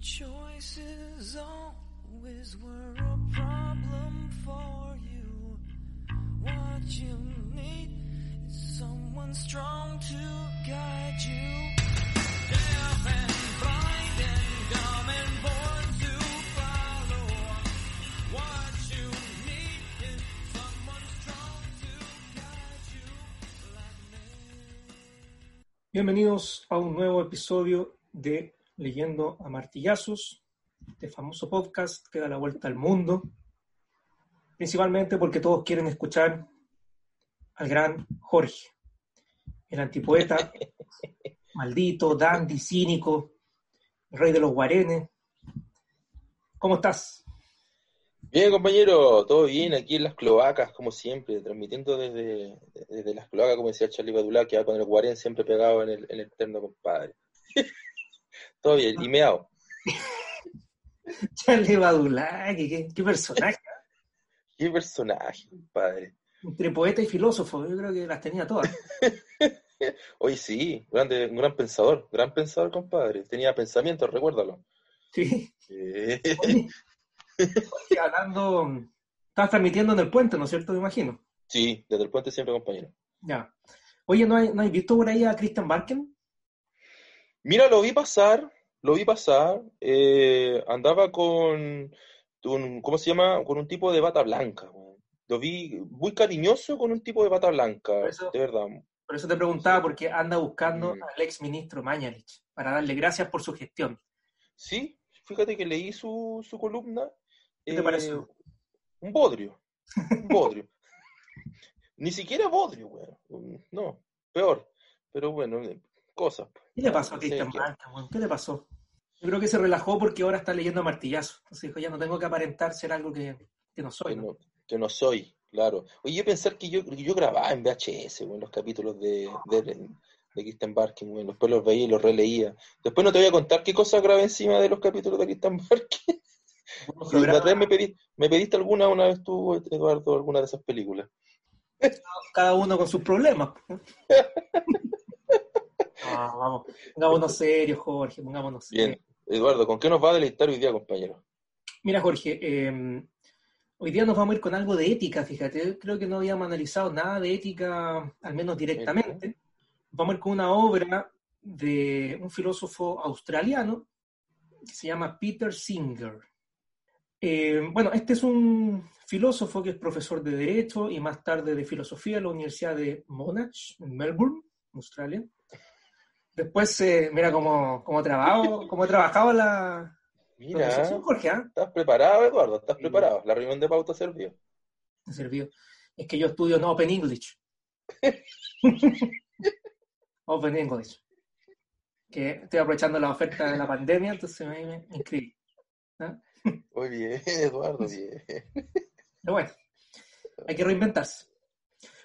Choices always were a problem for you. What you need is someone strong to guide you. Deaf and blind and dumb and born to follow. What you need is someone strong to guide you. Bienvenidos a un nuevo episodio de Leyendo a Martillazos, este famoso podcast que da la vuelta al mundo, principalmente porque todos quieren escuchar al gran Jorge, el antipoeta, maldito, dandy, cínico, el rey de los guarenes. ¿Cómo estás? Bien, compañero, todo bien aquí en las cloacas, como siempre, transmitiendo desde, desde las cloacas, como decía Charlie Badulá, que va con el guarén siempre pegado en el, en el terno, compadre. todo bien, y meado. Charlie Badulaki, qué, qué personaje, Qué personaje, compadre. entre poeta y filósofo, yo creo que las tenía todas. Hoy sí, grande, un gran pensador, gran pensador, compadre. Tenía pensamientos, recuérdalo. Sí. Eh, Oye, hablando, estás transmitiendo en el puente, ¿no es cierto? Me imagino. Sí, desde el puente siempre, compañero. Ya. Oye, ¿no, hay, ¿no has visto por ahí a Christian Barken? Mira, lo vi pasar, lo vi pasar. eh, andaba con, un, ¿cómo se llama? Con un tipo de bata blanca. Lo vi muy cariñoso con un tipo de bata blanca, eso- de verdad. Por eso te preguntaba, porque anda buscando Mm. al ex ministro Mañalich para darle gracias por su gestión. Sí, fíjate que leí su, su columna. ¿Qué te eh, pareció? Un bodrio. Un bodrio. Ni siquiera bodrio, weón. No, peor. Pero bueno, eh, cosas. ¿Qué le pasó a Christian qué- Barken? weón? ¿Qué le pasó? Yo creo que se relajó porque ahora está leyendo a martillazo. Entonces dijo, ya no tengo que aparentar ser algo que, que no soy. que ¿no? que soy, claro. Oye, pensar que yo, que yo grababa en VHS, weón, los capítulos de, de, de Christian Barkin, weón. Después los veía y los releía. Después no te voy a contar qué cosas grabé encima de los capítulos de Christian Barkin. Unos Y la programas, otra vez me, pedí, me pediste alguna una vez tú, Eduardo, alguna de esas películas. cada uno con sus problemas. No, vamos, pongámonos serios, Jorge, pongámonos serios. Bien, Eduardo, ¿con qué nos va a deleitar hoy día, compañero? Mira, Jorge, eh, hoy día nos vamos a ir con algo de ética, fíjate. Creo que no habíamos analizado nada de ética, al menos directamente. Vamos a ir con una obra de un filósofo australiano que se llama Peter Singer. Eh, bueno, este es un filósofo que es profesor de Derecho y más tarde de Filosofía en la Universidad de Monash, en Melbourne, Australia. Después, eh, mira cómo, cómo, trabajo, cómo he trabajado la Mira, Jorge, ¿ah? ¿estás preparado, Eduardo? ¿Estás Sí. preparado? La reunión de pauta servió. Me sirvió. Es que yo estudio en Open English. Open English. Que estoy aprovechando la oferta de la pandemia, entonces me, me inscribí. Muy bien, Eduardo, bien. Pero bueno, hay que reinventarse.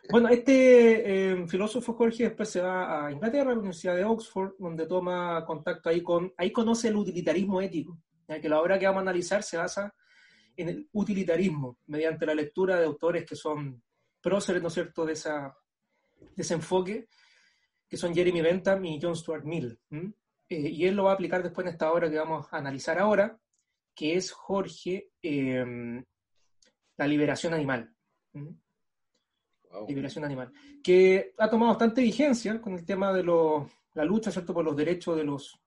Bueno, este eh, filósofo Jorge después se va a Inglaterra, a la Universidad de Oxford, donde toma contacto ahí con, ahí conoce el utilitarismo ético, ya que la obra que vamos a analizar se basa en el utilitarismo, mediante la lectura de autores que son próceres, ¿no es cierto?, de, ese enfoque, que son Jeremy Bentham y John Stuart Mill. Eh, y él lo va a aplicar después en esta obra que vamos a analizar ahora, que es Jorge, eh, La liberación animal. ¿m? Wow. Liberación Animal, que ha tomado bastante vigencia con el tema de lo- la lucha ¿cierto? por los derechos de los,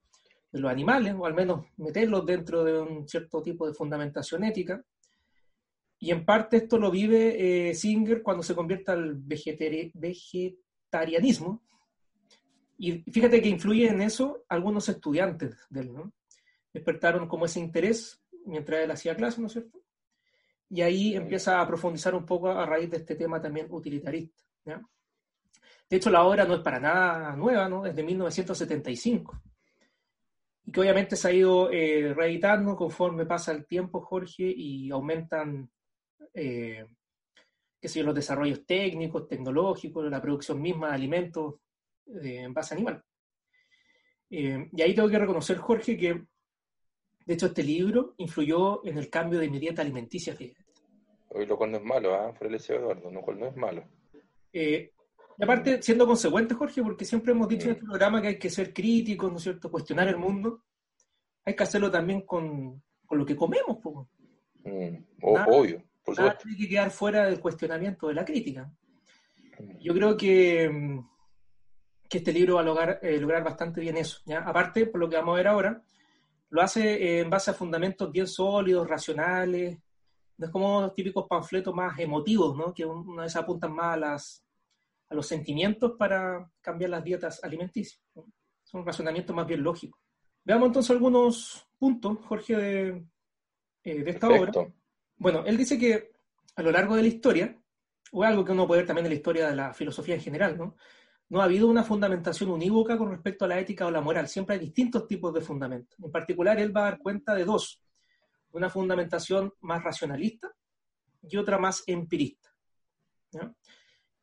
de los animales, o al menos meterlos dentro de un cierto tipo de fundamentación ética. Y en parte esto lo vive eh, Singer cuando se convierte al vegetari- vegetarianismo. Y fíjate que influye en eso algunos estudiantes de él, ¿no? Despertaron como ese interés mientras él hacía clase, ¿no es cierto? Y ahí empieza a profundizar un poco a raíz de este tema también utilitarista. ¿ya? De hecho, la obra no es para nada nueva, ¿no? es de 1975, y que obviamente se ha ido eh, reeditando conforme pasa el tiempo, Jorge, y aumentan eh, qué sé yo, los desarrollos técnicos, tecnológicos, la producción misma de alimentos eh, en base animal. Eh, y ahí tengo que reconocer, Jorge, que de hecho este libro influyó en el cambio de mi dieta alimenticia, fíjate. Hoy lo cual no es malo, ¿ah? Por el deseo Eduardo, lo cual no es malo. Eh, y aparte, siendo consecuente, Jorge, porque siempre hemos dicho en este programa que hay que ser críticos, ¿no es cierto?, cuestionar el mundo. hay que hacerlo también con, con lo que comemos. po. Mm, Nada- obvio, por Nada supuesto. tiene que quedar fuera del cuestionamiento de la crítica. Yo creo que, mm, que este libro va a lograr, eh, lograr bastante bien eso. ¿ya? Aparte, por lo que vamos a ver ahora, lo hace eh, en base a fundamentos bien sólidos, racionales. No es como los típicos panfletos más emotivos, ¿no? que un- una vez apuntan más a, las, a los sentimientos para cambiar las dietas alimenticias. ¿no? Son razonamientos más bien lógicos. Veamos entonces algunos puntos, Jorge, de, eh, de esta obra. Perfecto. Bueno, él dice que a lo largo de la historia, o algo que uno puede ver también de la historia de la filosofía en general, ¿no? No ha habido una fundamentación unívoca con respecto a la ética o la moral. Siempre hay distintos tipos de fundamentos. En particular, él va a dar cuenta de dos. Una fundamentación más racionalista y otra más empirista.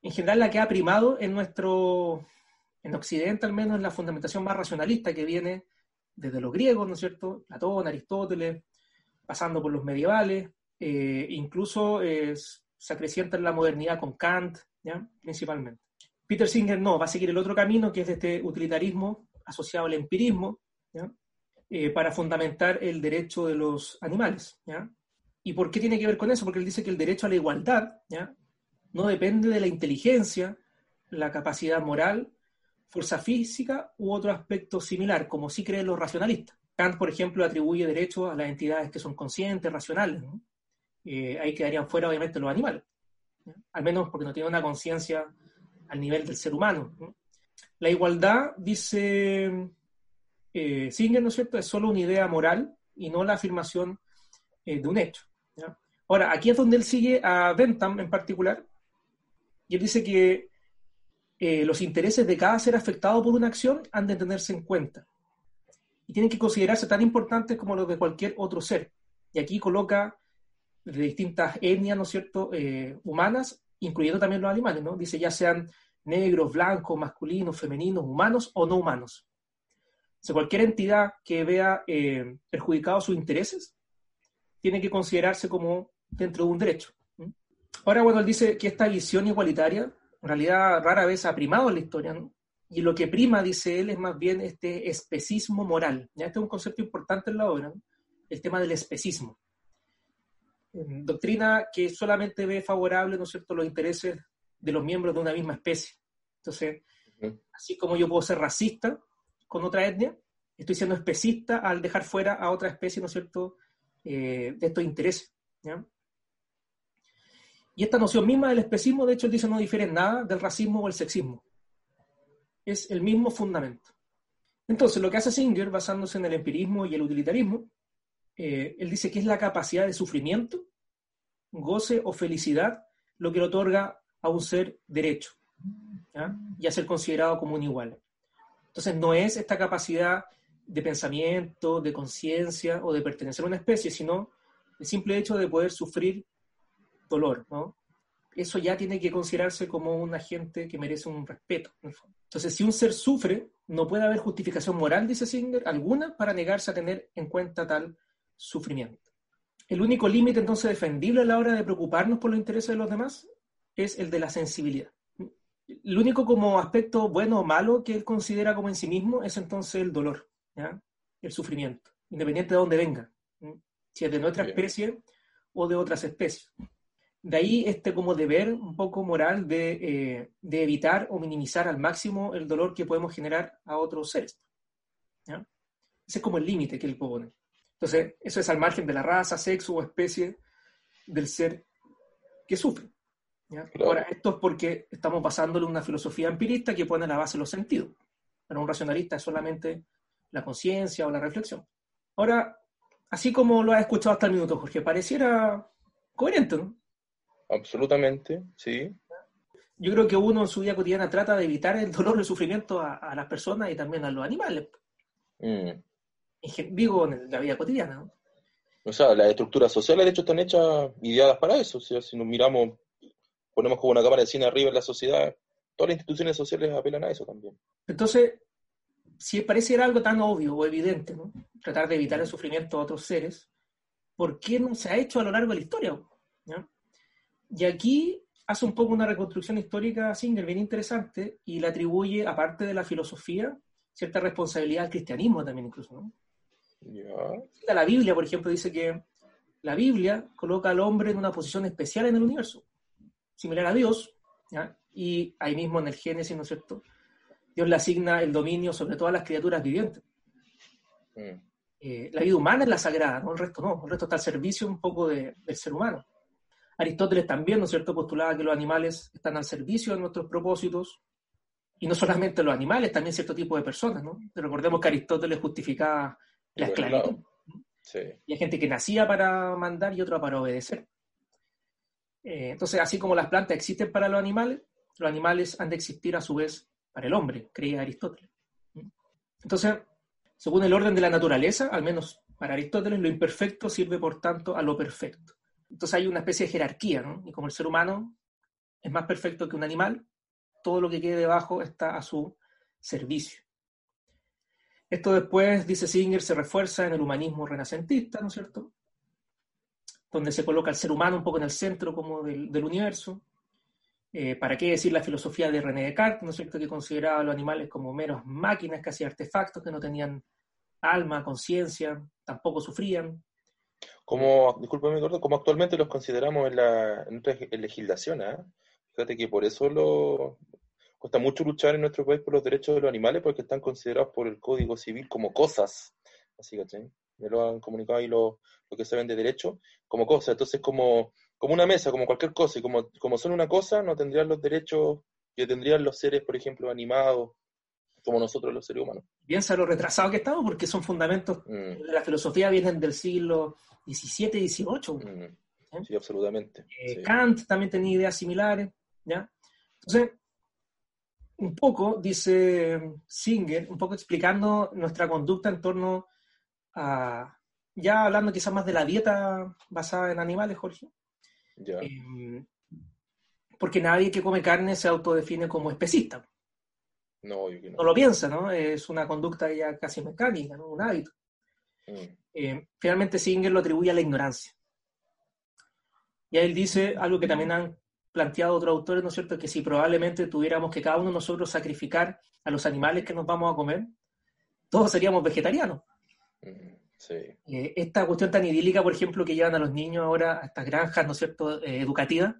En general, la que ha primado en nuestro, en Occidente al menos, es la fundamentación más racionalista que viene desde los griegos, ¿no es cierto? Platón, Aristóteles, pasando por los medievales, eh, incluso eh, se acrecienta en la modernidad con Kant, principalmente. Peter Singer no, va a seguir el otro camino, que es este utilitarismo asociado al empirismo. Eh, para fundamentar el derecho de los animales. ¿Y por qué tiene que ver con eso? Porque él dice que el derecho a la igualdad no depende de la inteligencia, la capacidad moral, fuerza física u otro aspecto similar, como sí creen los racionalistas. Kant, por ejemplo, atribuye derechos a las entidades que son conscientes, racionales. ¿no? Eh, ahí quedarían fuera, obviamente, los animales. ¿ya? Al menos porque no tienen una conciencia al nivel del ser humano. ¿no? La igualdad, dice eh, Singer, ¿no es cierto?, es solo una idea moral y no la afirmación eh, de un hecho. Ahora, aquí es donde él sigue a Bentham en particular, y él dice que eh, los intereses de cada ser afectado por una acción han de tenerse en cuenta y tienen que considerarse tan importantes como los de cualquier otro ser. Y aquí coloca de distintas etnias, ¿no es cierto?, eh, humanas, incluyendo también los animales, ¿no? Dice ya sean negros, blancos, masculinos, femeninos, humanos o no humanos. O cualquier entidad que vea eh, perjudicados sus intereses tiene que considerarse como dentro de un derecho. Ahora, bueno, él dice que esta visión igualitaria en realidad rara vez ha primado en la historia. Y lo que prima, dice él, es más bien este especismo moral. ¿ya? Este es un concepto importante en la obra, el tema del especismo. En doctrina que solamente ve favorable, ¿no es cierto?, los intereses de los miembros de una misma especie. Entonces, Ujú. así como yo puedo ser racista con otra etnia, estoy siendo especista al dejar fuera a otra especie, ¿no es cierto?, eh, de estos intereses. ¿ya? Y esta noción misma del especismo, de hecho, dice no difiere en nada del racismo o el sexismo. Es el mismo fundamento. Entonces, lo que hace Singer, basándose en el empirismo y el utilitarismo, eh, él dice que es la capacidad de sufrimiento, goce o felicidad lo que le otorga a un ser derecho ¿ya? y a ser considerado como un igual. Entonces, no es esta capacidad de pensamiento, de conciencia o de pertenecer a una especie, sino el simple hecho de poder sufrir dolor. Eso ya tiene que considerarse como un agente que merece un respeto. Entonces, si un ser sufre, no puede haber justificación moral, dice Singer, alguna para negarse a tener en cuenta tal sufrimiento. El único límite entonces defendible a la hora de preocuparnos por los intereses de los demás es el de la sensibilidad. El único como aspecto bueno o malo que él considera como en sí mismo es entonces el dolor, ¿ya? el sufrimiento, independiente de dónde venga, ¿sí? si es de nuestra especie o de otras especies. De ahí este como deber un poco moral de, eh, de evitar o minimizar al máximo el dolor que podemos generar a otros seres. ¿ya? Ese es como el límite que él propone. Entonces, eso es al margen de la raza, sexo o especie del ser que sufre. ¿ya? Claro. Ahora, esto es porque estamos basándole una filosofía empirista que pone a la base los sentidos. Para un racionalista es solamente la conciencia o la reflexión. Ahora, así como lo has escuchado hasta el minuto, Jorge, pareciera coherente, ¿no? Absolutamente, sí. Yo creo que uno en su vida cotidiana trata de evitar el dolor y el sufrimiento a, a las personas y también a los animales. Mm. Digo, en la vida cotidiana, ¿no? O sea, las estructuras sociales, de hecho, están hechas, ideadas para eso. O sea, si nos miramos, ponemos como una cámara de cine arriba en la sociedad, todas las instituciones sociales apelan a eso también. Entonces, si pareciera algo tan obvio o evidente, ¿no? Tratar de evitar el sufrimiento a otros seres, ¿por qué no se ha hecho a lo largo de la historia? ¿ya? Y aquí hace un poco una reconstrucción histórica Singer bien interesante y le atribuye, aparte de la filosofía, cierta responsabilidad al cristianismo también incluso, ¿no? Cita La Biblia, por ejemplo, dice que la Biblia coloca al hombre en una posición especial en el universo, similar a Dios, ¿ya? y ahí mismo en el Génesis, ¿no es cierto? Dios le asigna el dominio sobre todas las criaturas vivientes. Mm. Eh, la vida humana es la sagrada, ¿no? el resto no, el resto está al servicio un poco de- del ser humano. Aristóteles también, ¿no es cierto?, postulaba que los animales están al servicio de nuestros propósitos, y no solamente los animales, también cierto tipo de personas, ¿no? Recordemos que Aristóteles justificaba la esclavitud. Sí. Y hay gente que nacía para mandar y otra para obedecer. Eh, entonces, así como las plantas existen para los animales, los animales han de existir a su vez para el hombre, creía Aristóteles. Entonces, según el orden de la naturaleza, al menos para Aristóteles, lo imperfecto sirve por tanto a lo perfecto. Entonces hay una especie de jerarquía, ¿no? Y como el ser humano es más perfecto que un animal, todo lo que quede debajo está a su servicio. Esto después, dice Singer, se refuerza en el humanismo renacentista, ¿no es cierto? Donde se coloca al ser humano un poco en el centro como del, universo. Eh, ¿Para qué decir la filosofía de René Descartes, ¿no es cierto? Que consideraba a los animales como meros máquinas, casi artefactos, que no tenían alma, conciencia, tampoco sufrían. Como, discúlpame, gordo, como actualmente los consideramos en la en legislación, ¿ah? Fíjate que por eso lo, cuesta mucho luchar en nuestro país por los derechos de los animales, porque están considerados por el Código Civil como cosas. Así que me lo han comunicado ahí los lo que saben de derecho, como cosas. Entonces, como, como una mesa, como cualquier cosa, y como, como son una cosa, no tendrían los derechos que tendrían los seres, por ejemplo, animados, como nosotros los seres humanos. Piensa lo retrasado que estamos, porque son fundamentos Mm, de la filosofía, vienen del siglo XVII, XVIII. mm. Sí, absolutamente. Eh, sí. Kant también tenía ideas similares, ¿ya? Entonces, un poco, dice Singer, un poco explicando nuestra conducta en torno a, ya hablando quizás más de la dieta basada en animales, Jorge, Ya. eh, porque nadie que come carne se autodefine como especista, No, obvio que no. no lo piensa, ¿no? Es una conducta ya casi mecánica, ¿no? Un hábito. Mm, Eh, finalmente Singer lo atribuye a la ignorancia. Y ahí él dice algo que también han planteado otros autores, ¿no es cierto? Que si probablemente tuviéramos que cada uno de nosotros sacrificar a los animales que nos vamos a comer, todos seríamos vegetarianos. mm, Sí. Eh, esta cuestión tan idílica, por ejemplo, que llevan a los niños ahora a estas granjas, ¿no es cierto?, eh, educativas,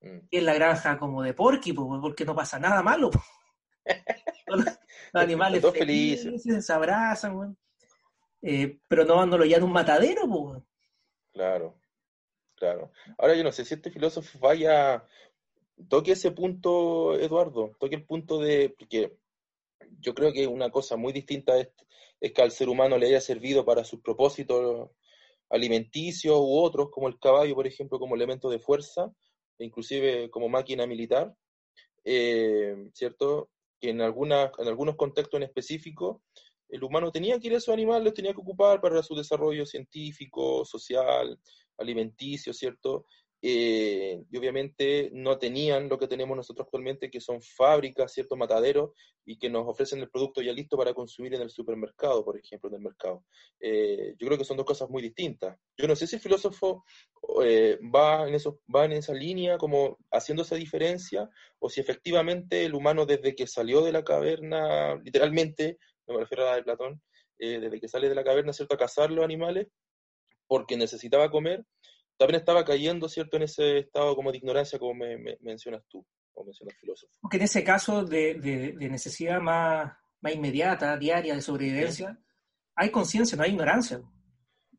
mm. es la granja como de Porky, po, porque no pasa nada malo. Los, animales felices, felices. se abrazan. Eh, pero no dándolo ya en un matadero, po. Claro, claro. Ahora yo no sé si este filósofo vaya, toque ese punto, Eduardo, toque el punto de, porque yo creo que una cosa muy distinta es, que al ser humano le haya servido para sus propósitos alimenticios u otros, como el caballo, por ejemplo, como elemento de fuerza, inclusive como máquina militar, eh, ¿cierto? Que en, algunas, en algunos contextos en específico el humano tenía que ir a esos animales, los tenía que ocupar para su desarrollo científico, social, alimenticio, ¿cierto? Eh, y obviamente no tenían lo que tenemos nosotros actualmente, que son fábricas, ciertos mataderos, y que nos ofrecen el producto ya listo para consumir en el supermercado, por ejemplo, en el mercado. Eh, yo creo que son dos cosas muy distintas. Yo no sé si el filósofo eh, va, en eso, va en esa línea, como haciendo esa diferencia, o si efectivamente el humano desde que salió de la caverna, literalmente, me refiero a la de Platón, desde que sale de la caverna, ¿cierto?, a cazar los animales, porque necesitaba comer, también estaba cayendo, ¿cierto?, en ese estado como de ignorancia, como me, me- mencionas tú, o menciona el filósofo. Porque en ese caso de, de- de necesidad más, más inmediata, diaria, de sobrevivencia, hay conciencia, no hay ignorancia.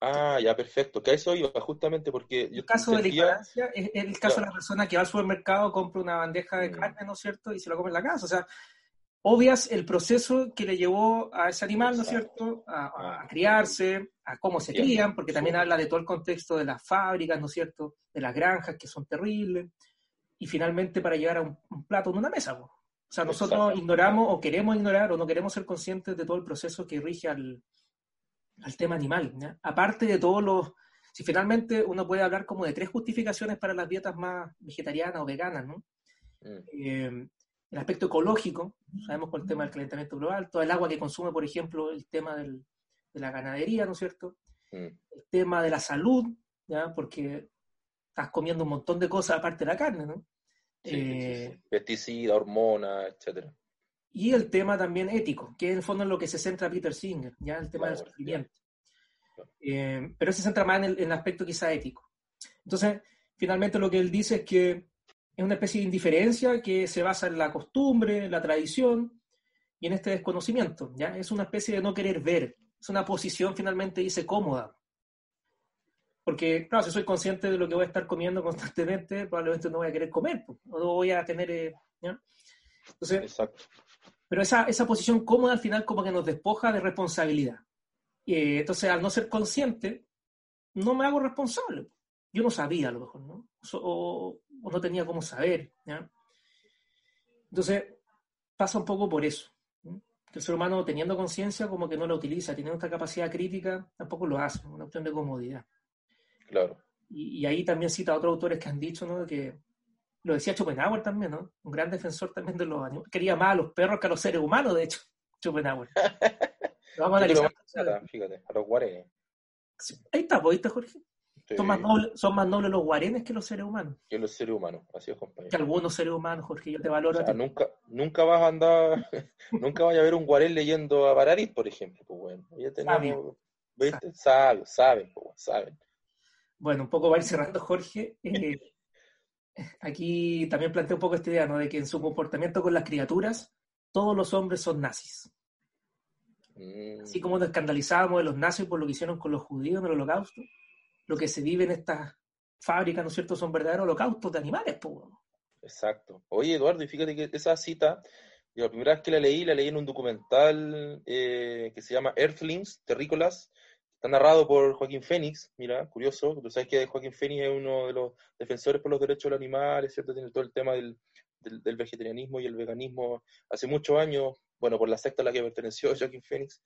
Ah, ya, perfecto, que a eso iba, justamente porque yo El caso de la ignorancia es el caso de la persona que va al supermercado, compra una bandeja de Mm. carne, ¿no es cierto? Y se la come en la casa. O sea, obvias el proceso que le llevó a ese animal, ¿no es cierto? A, Ah. criarse, a cómo se crían, porque también habla de todo el contexto de las fábricas, ¿no es cierto? De las granjas que son terribles. Y finalmente para llegar a un, un plato en una mesa. O sea, nosotros ignoramos o queremos ignorar o no queremos ser conscientes de todo el proceso que rige al, al tema animal. ¿ya? Aparte de todos los... Si finalmente uno puede hablar como de tres justificaciones para las dietas más vegetarianas o veganas, ¿no? Mm, Eh, el aspecto ecológico, sabemos con el tema del calentamiento global, todo el agua que consume, por ejemplo, el tema del- de la ganadería, ¿no es cierto? mm, El tema de la salud, ¿ya? Porque estás comiendo un montón de cosas aparte de la carne, ¿no? sí, Eh, sí. Pesticida, hormonas, etcétera. Y el tema también ético, que en el fondo es lo que se centra Peter Singer, ya el tema del Claro, sufrimiento. Eh, pero se centra más en el, en el aspecto quizá ético. Entonces, finalmente lo que él dice es que es una especie de indiferencia que se basa en la costumbre, en la tradición y en este desconocimiento. ¿ya? Es una especie de no querer ver. Es una posición, finalmente, dice, cómoda. Porque, claro, si soy consciente de lo que voy a estar comiendo constantemente, probablemente no voy a querer comer, pues, o no voy a tener... eh, ¿ya? Entonces, Exacto. pero esa, esa posición cómoda al final como que nos despoja de responsabilidad. Eh, entonces, al no ser consciente, no me hago responsable. Yo no sabía a lo mejor, ¿no? O, o no tenía cómo saber. ¿ya? Entonces, pasa un poco por eso. ¿no? Que el ser humano, teniendo conciencia, como que no la utiliza, teniendo esta capacidad crítica, tampoco lo hace, una cuestión de comodidad. Claro. Y, y ahí también cita a otros autores que han dicho, ¿no? Que lo decía Schopenhauer también, ¿no? Un gran defensor también de los animales. Quería más a los perros que a los seres humanos, de hecho, Schopenhauer. Lo vamos a analizar. fíjate, a los guarenes. Sí, Ahí está, ¿pues, ¿viste, Jorge? Sí, Son más, nobles, son más nobles los guarenes que los seres humanos. que los seres humanos, así es, Que compañero. algunos seres humanos, Jorge, yo te valoro sea, nunca, nunca vas a andar, nunca vaya a ver un guarén leyendo a Bararis, por ejemplo. Pues bueno, ya tenemos, Sabio. ¿viste? Sabios, saben, pues, saben. Bueno, un poco va a ir cerrando, Jorge. Eh, aquí también plantea un poco esta idea, ¿no? De que en su comportamiento con las criaturas, todos los hombres son nazis. Mm, Así como nos escandalizábamos de los nazis por lo que hicieron con los judíos en el holocausto, lo que se vive en estas fábricas, ¿no es cierto?, son verdaderos holocaustos de animales, pues. Exacto. Oye, Eduardo, y fíjate que esa cita, yo la primera vez que la leí, la leí en un documental eh, que se llama Earthlings, Terrícolas, está narrado por Joaquín Fénix, mira, curioso, tú sabes que Joaquín Fénix es uno de los defensores por los derechos de los animales, ¿cierto? Tiene todo el tema del, del, del vegetarianismo y el veganismo hace muchos años, bueno, por la secta a la que perteneció Joaquín Fénix,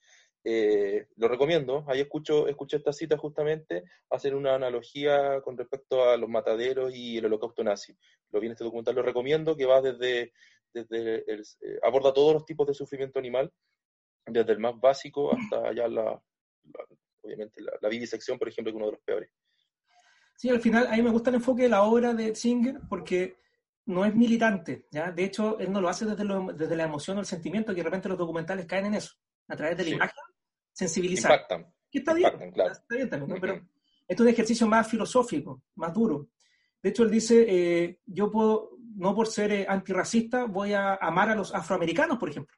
eh, lo recomiendo, ahí escucho, escuché esta cita justamente, hacer una analogía con respecto a los mataderos y el holocausto nazi lo vi en este documental, lo recomiendo, que va desde, desde el, eh, aborda todos los tipos de sufrimiento animal, desde el más básico hasta ya la, la- obviamente la, la vivisección, por ejemplo, que es uno de los peores. Sí, al final, a mí me gusta el enfoque de la obra de Singer porque no es militante, ¿ya? De hecho, él no lo hace desde, lo- desde la emoción o el sentimiento, que de repente los documentales caen en eso, a través de la Sí. imagen, sensibilizar. Impactan. Que está bien, Impactan, claro. está bien también, ¿no? Pero esto es un ejercicio más filosófico, más duro. De hecho, él dice, eh, yo puedo, no por ser eh, antirracista, voy a amar a los afroamericanos, por ejemplo.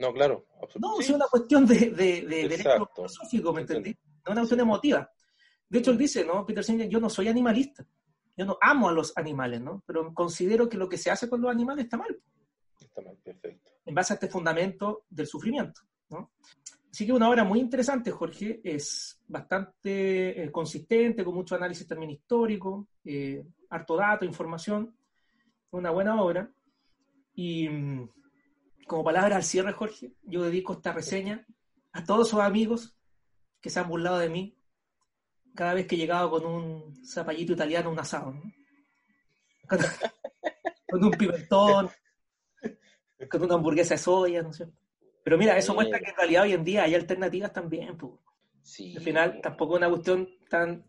No, claro. No, absolutamente. es una cuestión de, de, de derecho filosófico, ¿me entendí? No es una cuestión emotiva. De hecho, él dice, ¿no? Peter Singer, yo no soy animalista. Yo no amo a los animales, ¿no? Pero considero que lo que se hace con los animales está mal, Está mal, perfecto. en base a este fundamento del sufrimiento, ¿no? Así que una obra muy interesante, Jorge, es bastante eh, consistente, con mucho análisis también histórico, eh, harto dato, información, una buena obra. Y mm, como palabra al cierre, Jorge, yo dedico esta reseña a todos sus amigos que se han burlado de mí cada vez que he llegado con un zapallito italiano, un asado, ¿no? con, con un pimentón, con una hamburguesa de soya, ¿no es cierto? Pero mira, eso muestra que en realidad hoy en día hay alternativas también. pues. Sí. Al final tampoco es una cuestión tan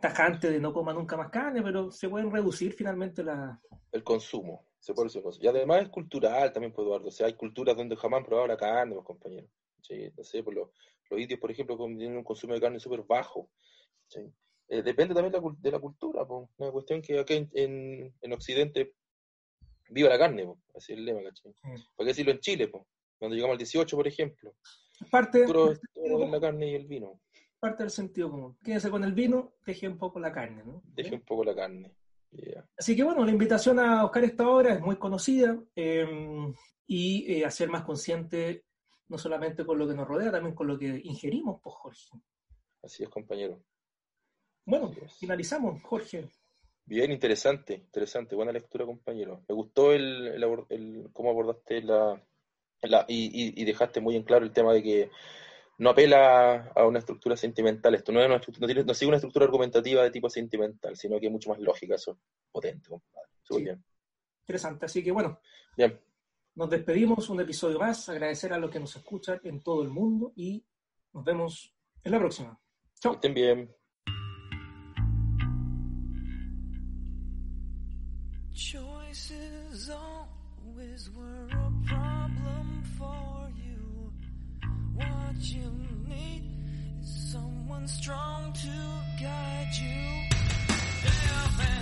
tajante de no coma nunca más carne, pero se pueden reducir finalmente la... El consumo. Se puede cosas. Y además es cultural también, pues, Eduardo. O sea, hay culturas donde jamás han probado la carne, los compañeros. Sí, no sé, por los, los indios, por ejemplo, tienen un consumo de carne súper bajo. ¿sí? Eh, depende también de la, de la cultura, pues. Una cuestión que acá en, en, en Occidente viva la carne, pues. Así es el lema, ¿cachai? ¿Para qué decirlo en Chile, pues? Cuando llegamos al 18, por ejemplo. Parte, Puro, la carne y el vino. parte del sentido común. Quédense con el vino, deje un poco la carne, ¿no? Deje un poco la carne. Yeah. Así que bueno, la invitación a buscar esta obra es muy conocida eh, y eh, a ser más consciente no solamente con lo que nos rodea, también con lo que ingerimos, pues Jorge. Así es, compañero. Bueno, es. finalizamos, Jorge. Bien, interesante, interesante, buena lectura, compañero. Me gustó el, el- cómo abordaste la, la- y, y- y dejaste muy en claro el tema de que no apela a una estructura sentimental. Esto no, es una estructura- no, tiene- no sigue una estructura argumentativa de tipo sentimental, sino que es mucho más lógica, eso es potente, compadre. Sí. bien. Interesante. Así que bueno, Bien, nos despedimos un episodio más. Agradecer a los que nos escuchan en todo el mundo y nos vemos en la próxima. Chao. estén bien. Choices always were you. Need is someone strong to guide you. Man.